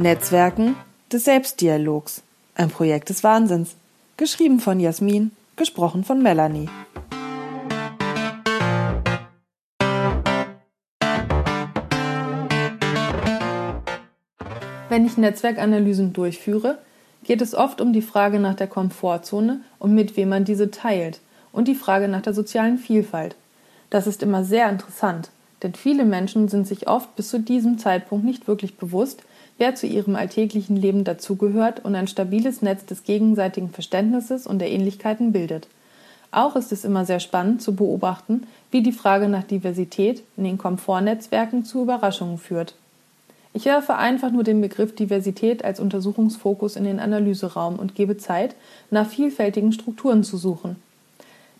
Netzwerken des Selbstdialogs. Ein Projekt des Wahnsinns. Geschrieben von Jasmin, gesprochen von Melanie. Wenn ich Netzwerkanalysen durchführe, geht es oft um die Frage nach der Komfortzone und mit wem man diese teilt und die Frage nach der sozialen Vielfalt. Das ist immer sehr interessant, denn viele Menschen sind sich oft bis zu diesem Zeitpunkt nicht wirklich bewusst, wer zu ihrem alltäglichen Leben dazugehört und ein stabiles Netz des gegenseitigen Verständnisses und der Ähnlichkeiten bildet. Auch ist es immer sehr spannend zu beobachten, wie die Frage nach Diversität in den Komfortnetzwerken zu Überraschungen führt. Ich werfe einfach nur den Begriff Diversität als Untersuchungsfokus in den Analyseraum und gebe Zeit, nach vielfältigen Strukturen zu suchen.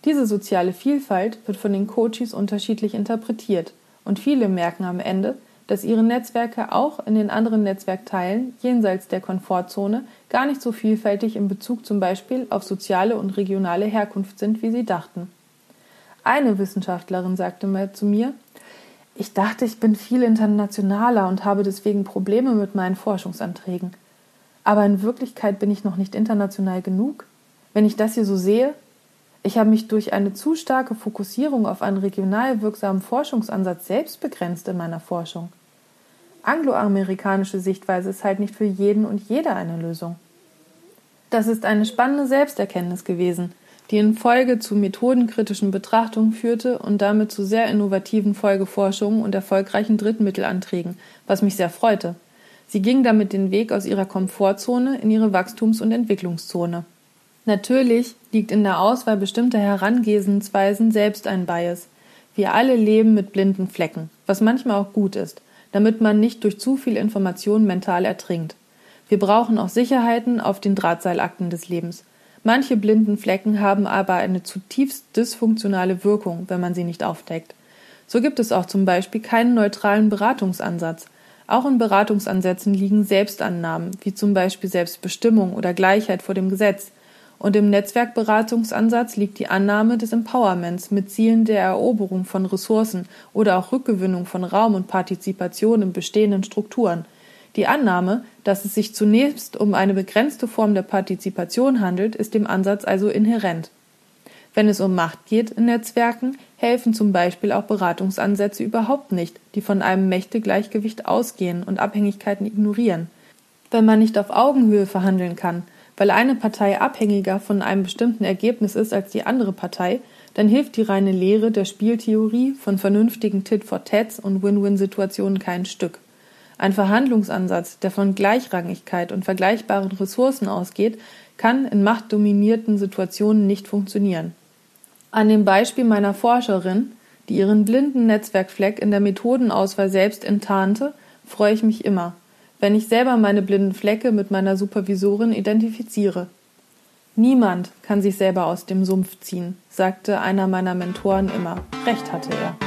Diese soziale Vielfalt wird von den Coaches unterschiedlich interpretiert und viele merken am Ende, dass ihre Netzwerke auch in den anderen Netzwerkteilen jenseits der Komfortzone gar nicht so vielfältig in Bezug zum Beispiel auf soziale und regionale Herkunft sind, wie sie dachten. Eine Wissenschaftlerin sagte mal zu mir, ich dachte, ich bin viel internationaler und habe deswegen Probleme mit meinen Forschungsanträgen. Aber in Wirklichkeit bin ich noch nicht international genug. Wenn ich das hier so sehe, ich habe mich durch eine zu starke Fokussierung auf einen regional wirksamen Forschungsansatz selbst begrenzt in meiner Forschung. Angloamerikanische Sichtweise ist halt nicht für jeden und jede eine Lösung. Das ist eine spannende Selbsterkenntnis gewesen, die in Folge zu methodenkritischen Betrachtungen führte und damit zu sehr innovativen Folgeforschungen und erfolgreichen Drittmittelanträgen, was mich sehr freute. Sie ging damit den Weg aus ihrer Komfortzone in ihre Wachstums- und Entwicklungszone. Natürlich liegt in der Auswahl bestimmter Herangehensweisen selbst ein Bias. Wir alle leben mit blinden Flecken, was manchmal auch gut ist, damit man nicht durch zu viel Information mental ertrinkt. Wir brauchen auch Sicherheiten auf den Drahtseilakten des Lebens. Manche blinden Flecken haben aber eine zutiefst dysfunktionale Wirkung, wenn man sie nicht aufdeckt. So gibt es auch zum Beispiel keinen neutralen Beratungsansatz. Auch in Beratungsansätzen liegen Selbstannahmen, wie zum Beispiel Selbstbestimmung oder Gleichheit vor dem Gesetz. Und im Netzwerkberatungsansatz liegt die Annahme des Empowerments mit Zielen der Eroberung von Ressourcen oder auch Rückgewinnung von Raum und Partizipation in bestehenden Strukturen – die Annahme, dass es sich zunächst um eine begrenzte Form der Partizipation handelt, ist dem Ansatz also inhärent. Wenn es um Macht geht in Netzwerken, helfen zum Beispiel auch Beratungsansätze überhaupt nicht, die von einem Mächtegleichgewicht ausgehen und Abhängigkeiten ignorieren. Wenn man nicht auf Augenhöhe verhandeln kann, weil eine Partei abhängiger von einem bestimmten Ergebnis ist als die andere Partei, dann hilft die reine Lehre der Spieltheorie von vernünftigen Tit-for-Tats und Win-Win-Situationen kein Stück. Ein Verhandlungsansatz, der von Gleichrangigkeit und vergleichbaren Ressourcen ausgeht, kann in machtdominierten Situationen nicht funktionieren. An dem Beispiel meiner Forscherin, die ihren blinden Netzwerkfleck in der Methodenauswahl selbst enttarnte, freue ich mich immer, wenn ich selber meine blinden Flecke mit meiner Supervisorin identifiziere. Niemand kann sich selber aus dem Sumpf ziehen, sagte einer meiner Mentoren immer. Recht hatte er.